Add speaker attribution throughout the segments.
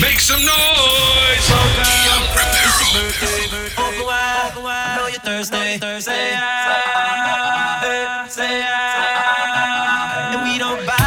Speaker 1: Make some noise! Guillaume Ribeiro.
Speaker 2: Open wide, open wide. I know you're thirsty, thirsty. Say I, say I. And we don't buy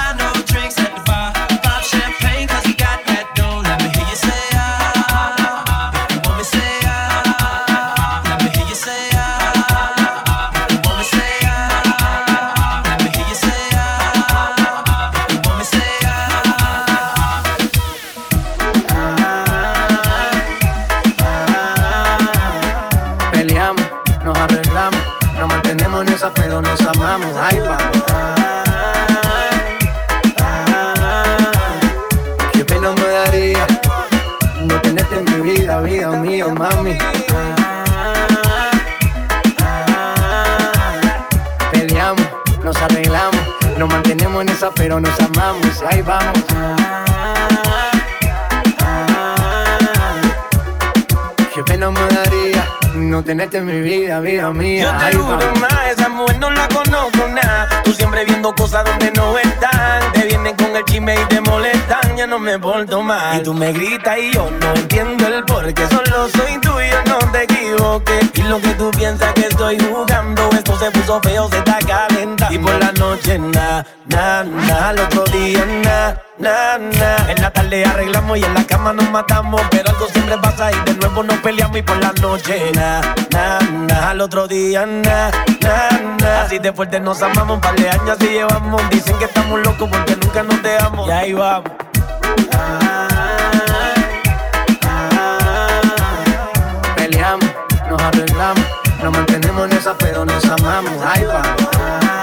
Speaker 3: pero nos amamos. Ahí vamos. No tenerte en mi vida, vida
Speaker 2: Yo
Speaker 3: mía.
Speaker 2: te
Speaker 3: Ahí
Speaker 2: juro más, esa mujer no la conozco nada. Tú siempre viendo cosas donde no están. Te vienen con el chisme y te molestan. Ya no me porto mal. Y tú me gritas y yo no entiendo el por qué. Solo soy tuyo, no te equivoques. Y lo que tú piensas que estoy jugando. Esto se puso feo, se está calentando. Y por la noche, na, na, na. Al otro día, na, na. En la tarde arreglamos y en la cama nos matamos. Pero algo siempre pasa y de nuevo nos peleamos. Y por la noche, na, na. Al otro día, na, na, na. Así de fuerte nos amamos, un par de años así llevamos. Dicen que estamos locos porque nunca nos dejamos. Y ahí vamos.
Speaker 3: Peleamos, nos arreglamos, nos mantenemos en esa, pero nos amamos. Ahí vamos.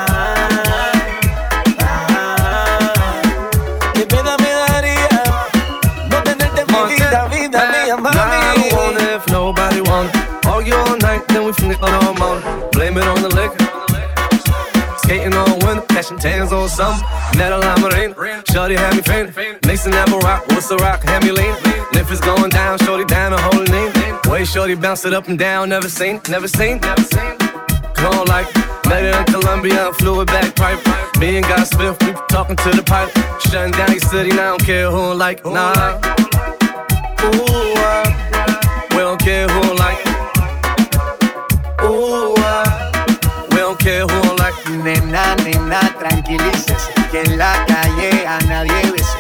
Speaker 4: Argue all night, then we finish on all morning. Blame it on the liquor. Skating on winter, catching tans on summer. Metal on marina, shorty had me fainting. Mason apple rock, what's the rock? Had me lean. Lift is going down, shorty down a whole name. Way shorty bounce it up and down, never seen, never seen, never seen. Gone like met her in Colombia, flew it back pipe. Me and God Smith, we talking to the pipe. Shutting down your city, now I don't care who don't like, nah. Ooh, uh, we don't care who don't like. Ooh, uh, we don't care who don't like.
Speaker 3: Nena, nena, tranquilícese, que en la calle a nadie bese.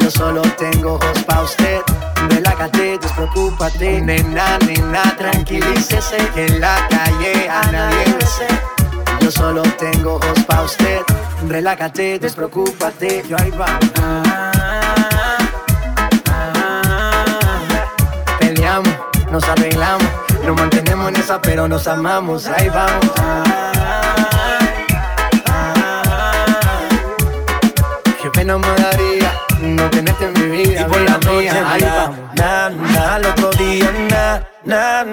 Speaker 3: Yo solo tengo ojos pa' usted, relájate, despreocúpate. Nena, nena, tranquilícese, que en la calle a nadie bese. Yo solo tengo ojos pa' usted, relájate, despreocúpate. Yo ahí vamos. Peleamos, nos arreglamos, nos mantenemos en esa, pero nos amamos. Ahí vamos. Qué pena me daría no tenerte en mi vida,
Speaker 2: Y por la
Speaker 3: mía. Ahí vamos.
Speaker 2: Na.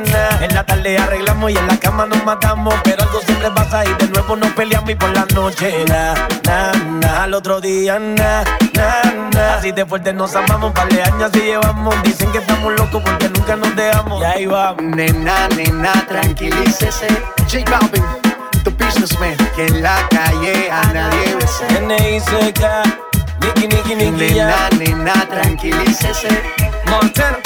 Speaker 2: En la tarde arreglamos y en la cama nos matamos. Pero algo siempre pasa y de nuevo nos peleamos. Y por la noche, na, na, na, al otro día, na, na, na. Así de fuerte nos amamos, un par de años así llevamos. Dicen que estamos locos porque nunca nos dejamos. Y ahí vamos.
Speaker 3: Nena, nena, tranquilícese. J Balvin, the businessman, que en la calle a nadie bese.
Speaker 2: N.I.C.K. Nicky, Nicky, ya.
Speaker 3: Nena, nena, tranquilícese.
Speaker 4: Montana,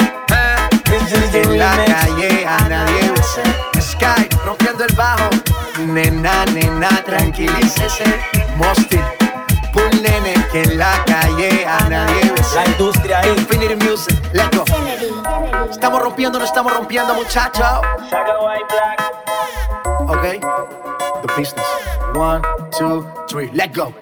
Speaker 3: en la calle a nadie bese. Sky, rompiendo el bajo. Nena, nena, tranquilícese. Mostil, Pool nene, que en la calle a nadie bese.
Speaker 2: La industria.
Speaker 3: Infinity Music, let's go. Estamos rompiendo, no estamos rompiendo, muchachos. Okay? The business. One, two, three, let go.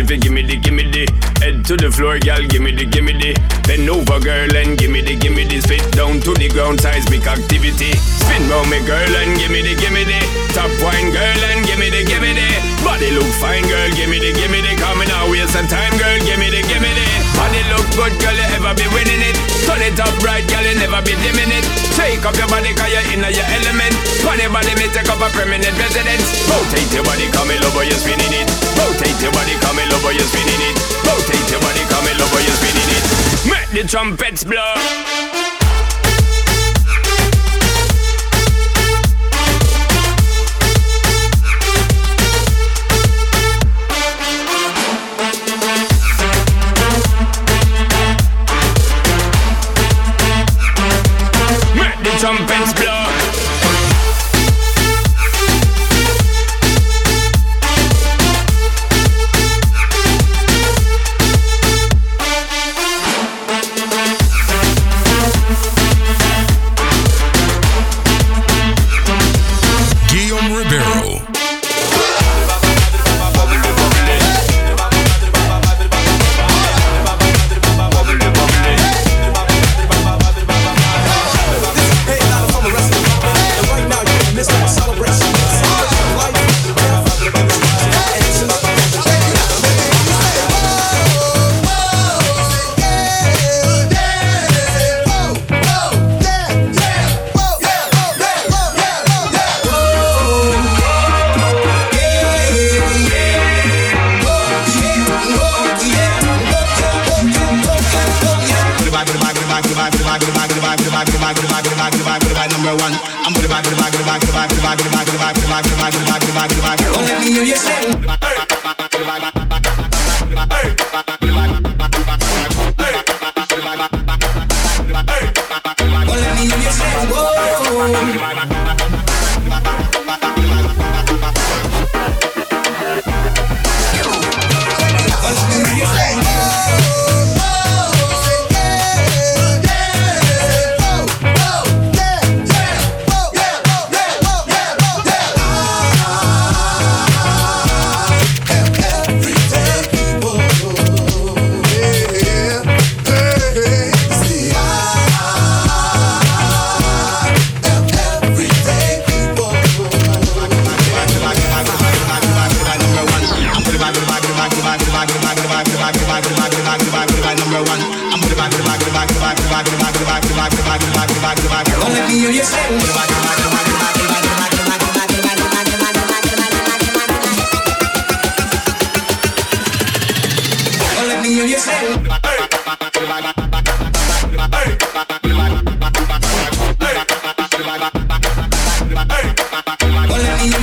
Speaker 5: She fi gimme the, gimme the. Head to the floor, girl, gimme the, gimme the. Bend over, girl, and gimme the, gimme the. Spit down to the ground, seismic activity. Spin round me, girl, and gimme the, gimme the. Top wine, girl, and gimme the, gimme the. Body look fine, girl, gimme the, gimme the. Coming out, waste some time, girl, gimme the, gimme the. Body look good, girl, you ever be winning it. Turn it up right, girl, you never be dimming it. Take up your body, cause you're in your element. Funny body, me take up a permanent residence. Rotate your body, come over, you're spinning it. Rotate your body, come over, you're spinning it. Rotate your body, come over, you're spinning it. Make the trumpets blow.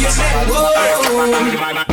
Speaker 6: This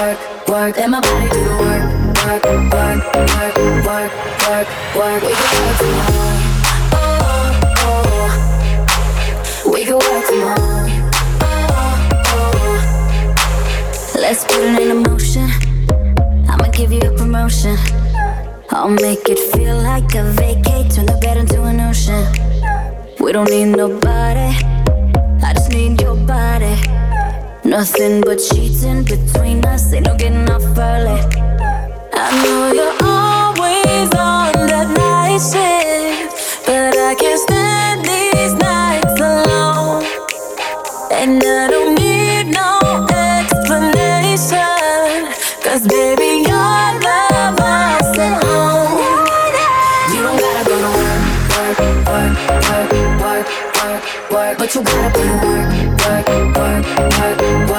Speaker 6: work, work. Let my body
Speaker 5: do the work, work, work, work, work, work, work. We can work some more. Oh, oh, oh. We can work some more. Oh, oh, oh. Let's put it
Speaker 7: in motion.
Speaker 5: I'ma give
Speaker 7: you
Speaker 5: a promotion. I'll make it
Speaker 7: feel like a vacate.
Speaker 5: Turn the bed into an ocean. We don't need nobody. I just need
Speaker 8: your body. Nothing but cheating between us, ain't no getting off early. I know you're always on that night shift, but I can't stand these nights alone. And I don't need no explanation, cause baby, your love us at home. You don't gotta go to
Speaker 9: work, work, work, work, work, work, work, but you gotta put work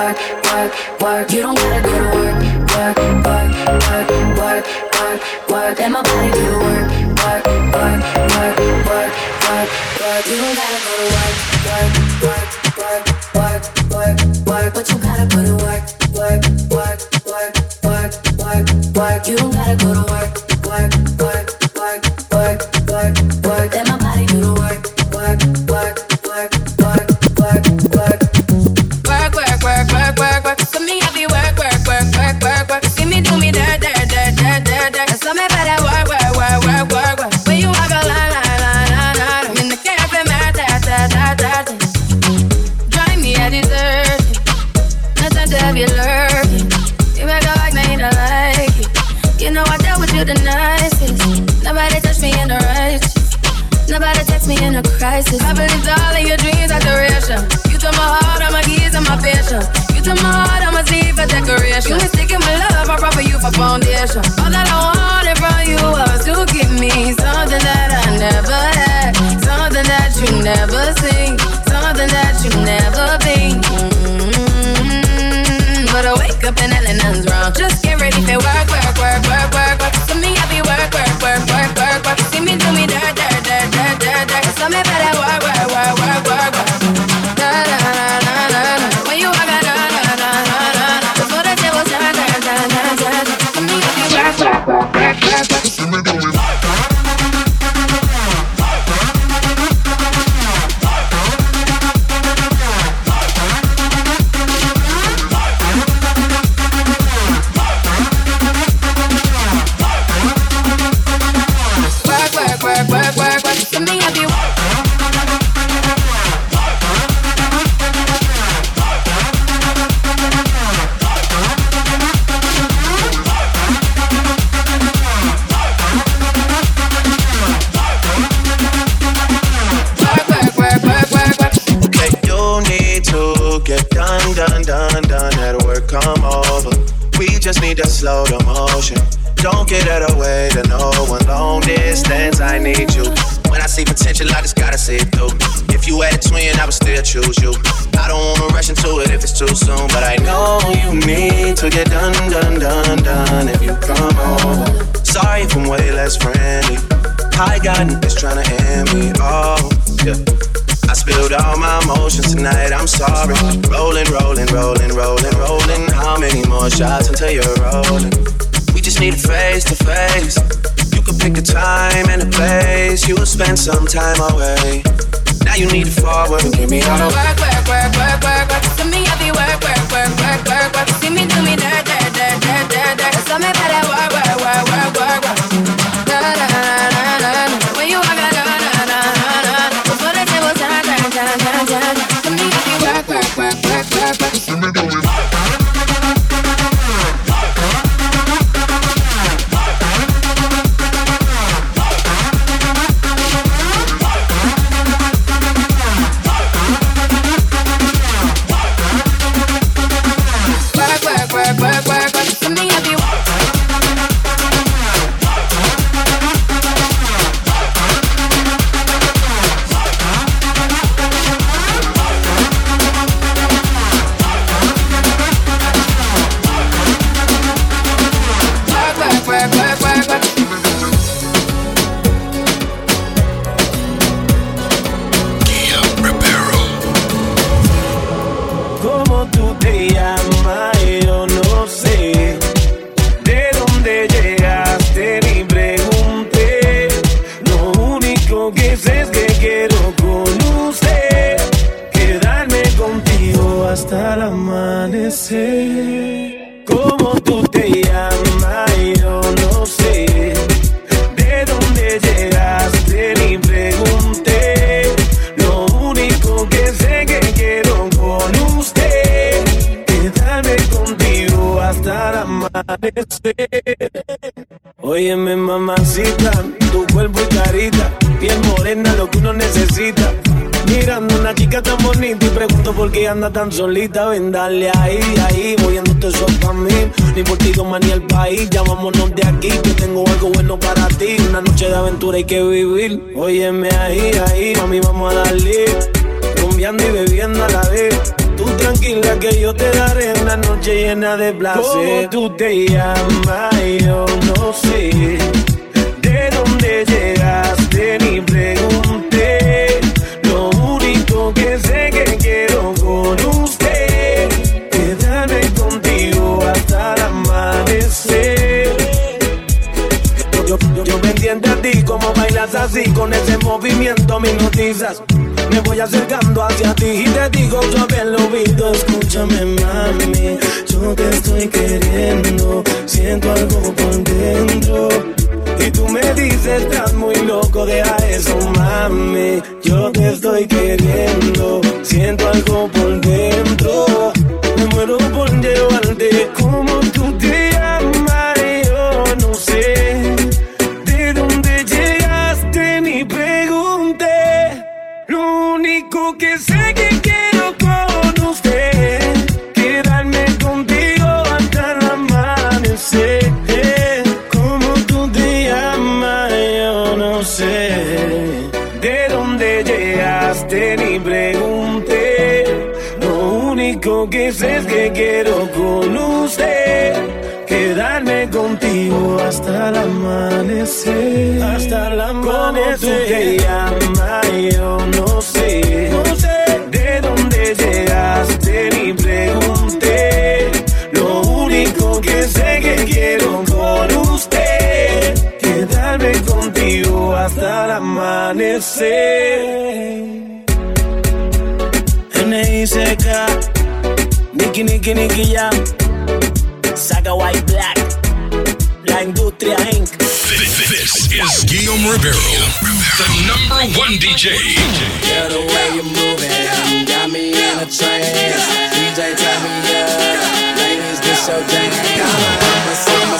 Speaker 9: work, work, work. You don't gotta go to work, work, work, work, work, work, work. And my body do the work, work, work, work, work, work,
Speaker 10: work. You don't gotta go to
Speaker 9: work, work, work, work, work, work, work. But you gotta go to work, work, work, work, work, work, work. You don't gotta go to work, work, work, work, work.
Speaker 2: just time away. Now you need to forward and get me all the whack. tan solita, ven dale ahí, ahí, moviéndote eso pa' mí. Ni por ti, Doma, ni el país, ya de aquí, que tengo algo bueno para ti. Una noche de aventura hay que vivir. Óyeme ahí, ahí, mami, vamos a darle. Rumbeando y bebiendo a la vez. Tú tranquila que yo te daré una noche llena de placer. ¿Cómo tú te llamas? Yo no sé así con ese movimiento me notizas. Me voy acercando hacia ti y te digo suave el oído Escúchame mami, yo te estoy queriendo Siento algo por dentro y tú me dices, estás muy loco, deja eso, mami. Yo te estoy queriendo, siento algo por dentro. Me muero por llevarte como tú te lo que sé es que quiero con usted quedarme contigo hasta el amanecer. Hasta el amanecer.
Speaker 3: Como tú te llamas, yo no sé.
Speaker 2: No sé
Speaker 3: de dónde llegaste ni pregunté. Lo único que sé que quiero con usted quedarme contigo hasta el amanecer.
Speaker 2: NICK Nicky, Nicky, Nicky Jam. Saga WhiteBlack. La Industria Inc.
Speaker 1: This, this is Guillaume Ribeiro, the number one DJ.
Speaker 11: Yeah, the way you moving um, got me in a trance. DJ, turn me up. Ladies, this your jam. I'm a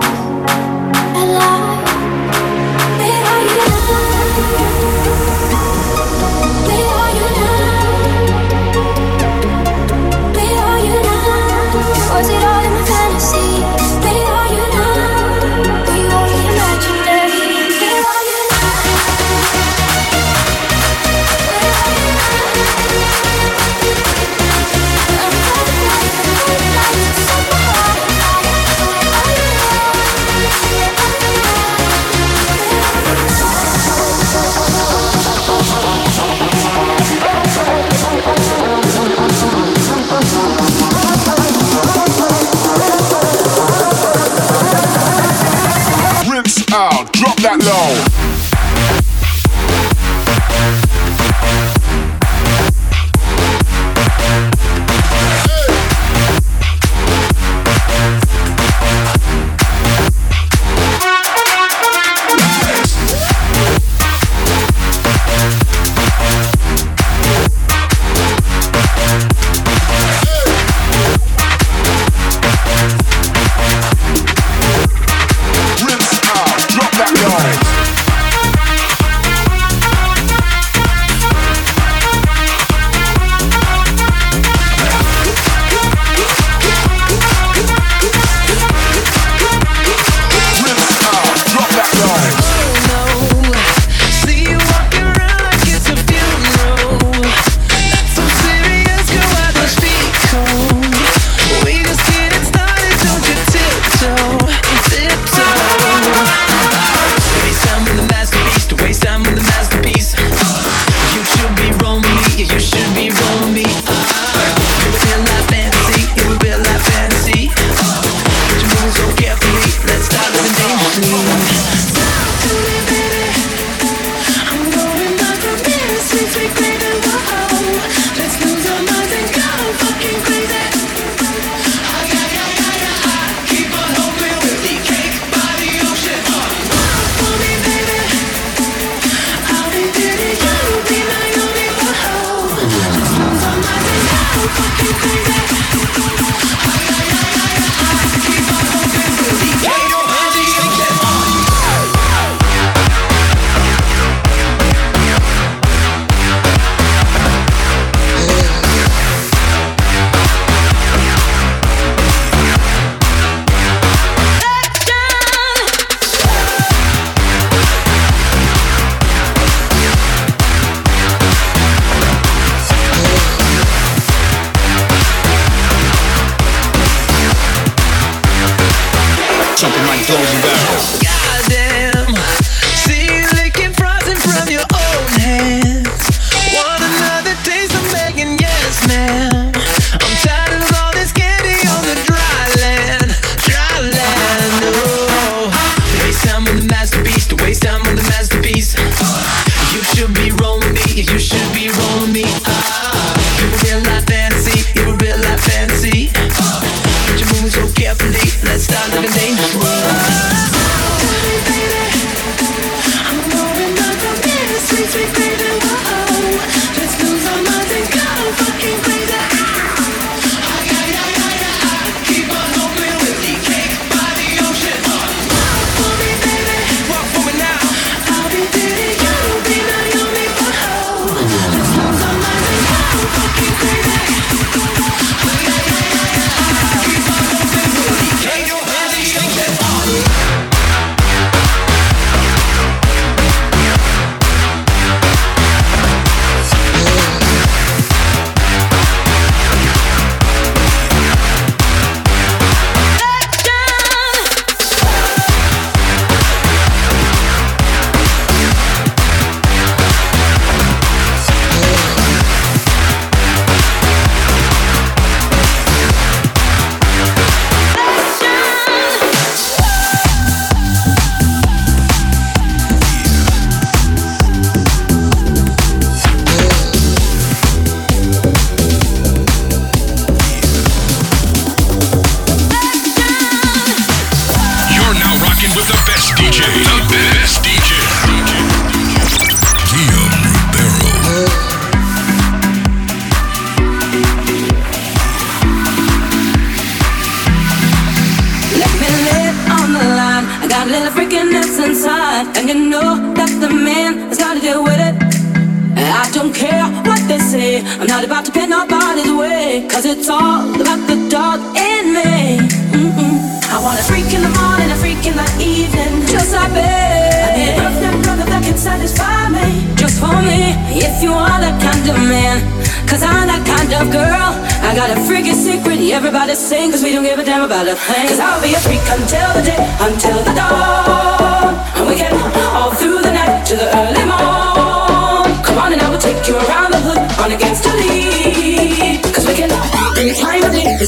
Speaker 12: that low.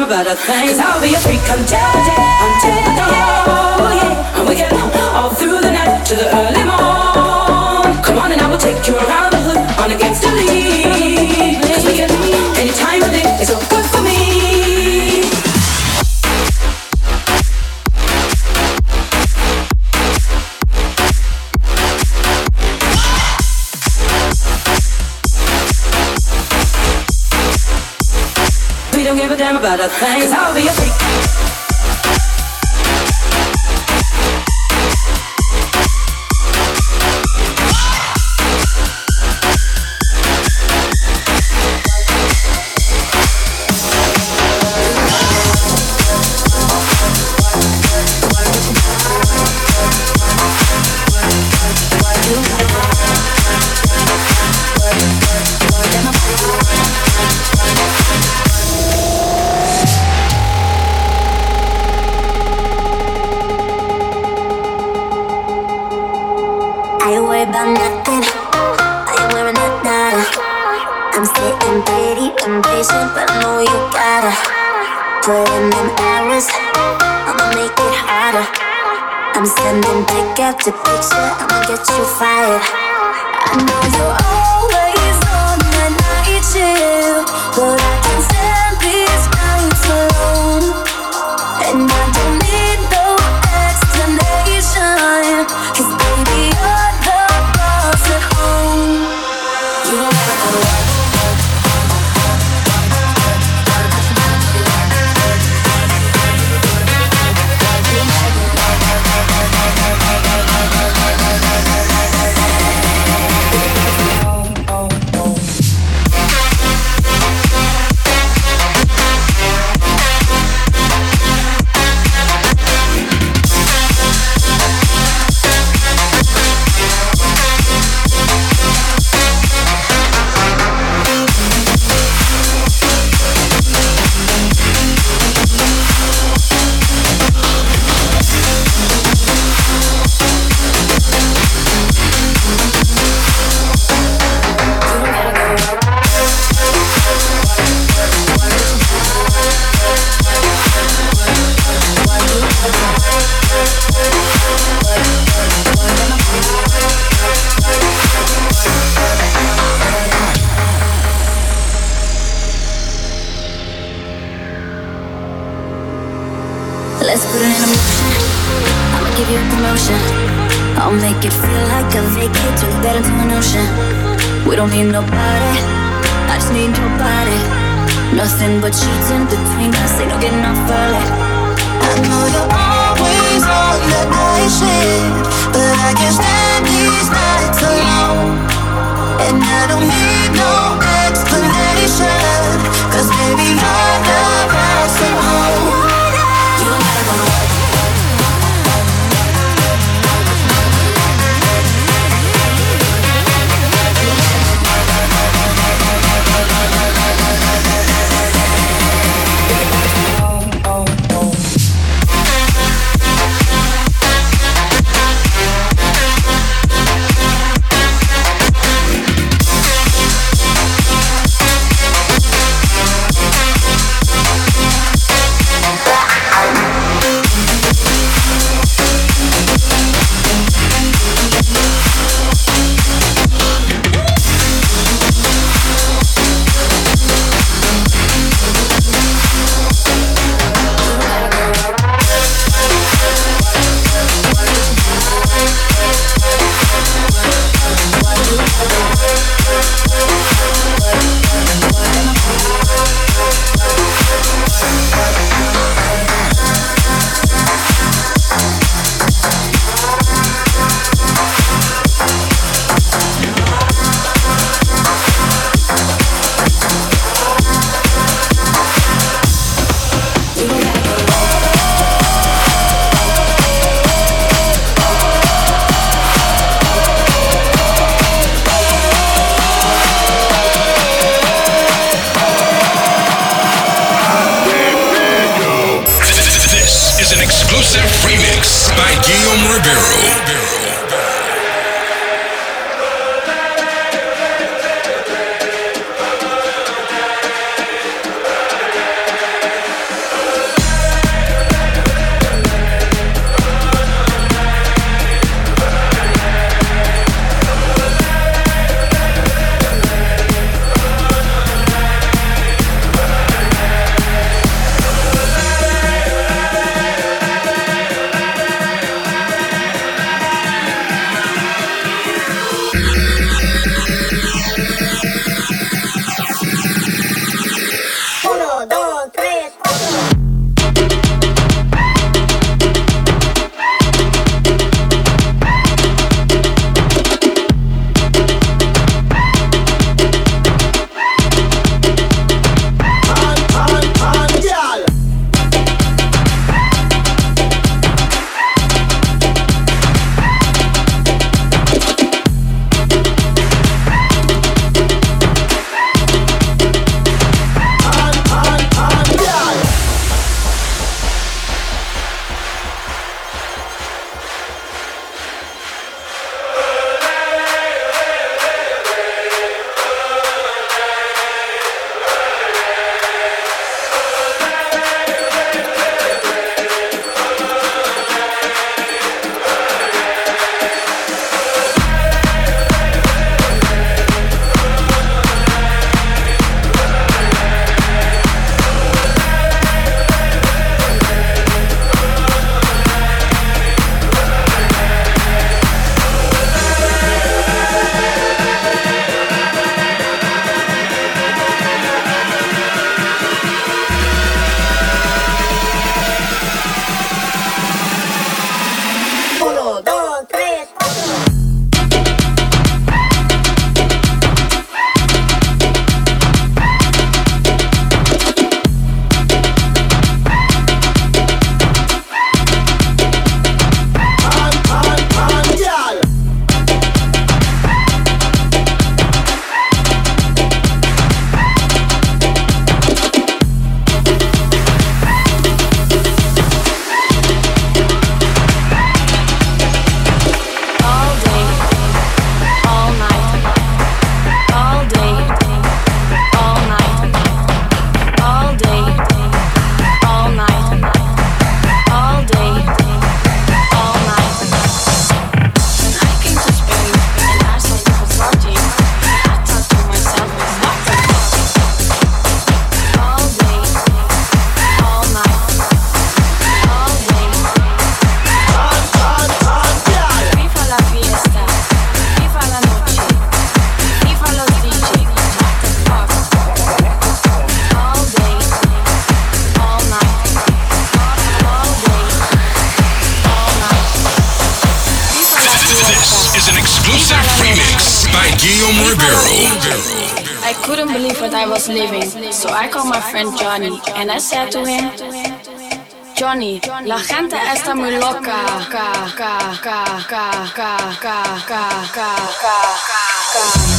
Speaker 13: never about a thing. Cause I'll be a freak until the day, until the dawn. Oh yeah, and we get all through the night to the early. thing. Cause I'll be fire.
Speaker 1: Guillaume Ribeiro.
Speaker 6: I couldn't believe what I was living, so I called my friend Johnny and I said to him, Johnny, la gente está muy loca. Ka, ka, ka, ka, ka, ka, ka, ka, ka, ka.